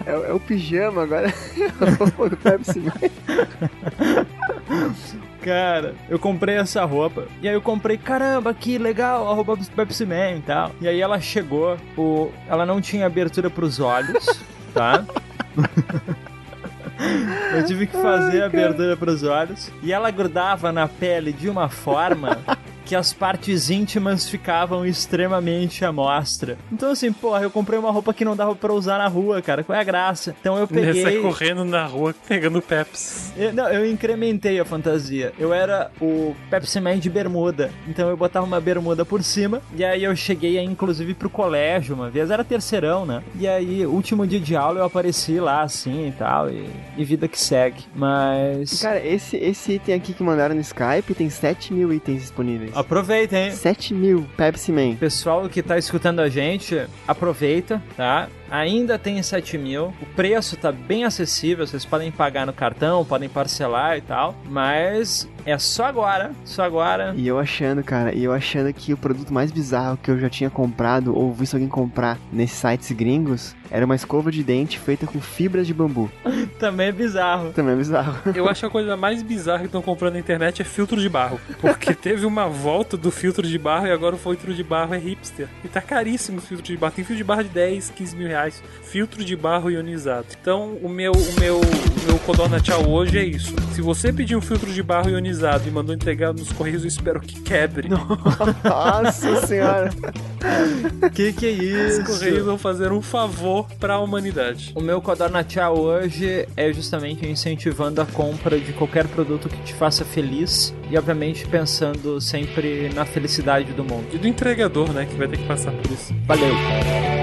É, o- é o pijama agora. É o roupa do Pepsi Man. Cara, eu comprei essa roupa. E aí eu comprei, caramba, que legal, a roupa do Pepsi Man e tal. E aí ela chegou, o... ela não tinha abertura pros olhos, tá? Eu tive que fazer a abertura pros olhos. E ela grudava na pele de uma forma que as partes íntimas ficavam extremamente à mostra. Então, assim, porra, eu comprei uma roupa que não dava pra usar na rua, cara. Qual é a graça? Então eu peguei. correndo na rua pegando Pepsi. Eu, não, eu incrementei a fantasia. Eu era o Pepsi Man de bermuda. Então eu botava uma bermuda por cima. E aí eu cheguei, aí, inclusive, pro colégio uma vez. Era terceirão, né? E aí, último dia de aula, eu apareci lá assim e tal. E, e vida que segue. Mas. Cara, esse, esse item aqui que mandaram no Skype tem 7 mil itens disponíveis. Aproveitem, hein? 7 mil Pepsi Man. Pessoal que tá escutando a gente, aproveita, tá? Ainda tem 7 mil. O preço tá bem acessível. Vocês podem pagar no cartão, podem parcelar e tal. Mas é só agora. Só agora. E eu achando, cara, e eu achando que o produto mais bizarro que eu já tinha comprado ou visto alguém comprar nesses sites gringos era uma escova de dente feita com fibras de bambu. Também é bizarro. Também é bizarro. Eu acho que a coisa mais bizarra que estão comprando na internet é filtro de barro. Porque teve uma volta do filtro de barro e agora o filtro de barro é hipster. E tá caríssimo o filtro de barro. Tem filtro de barro de 10, 15 mil reais. Reais. Filtro de barro ionizado. Então, o meu, o meu, o meu Codorna Tchau hoje é isso. Se você pedir um filtro de barro ionizado e mandou entregar nos correios, eu espero que quebre. Nossa senhora. Que que é Os isso? correios vão fazer um favor pra humanidade. O meu Codorna Tchau hoje é justamente incentivando a compra de qualquer produto que te faça feliz e, obviamente, pensando sempre na felicidade do mundo. E do entregador, né? Que vai ter que passar por isso. Valeu!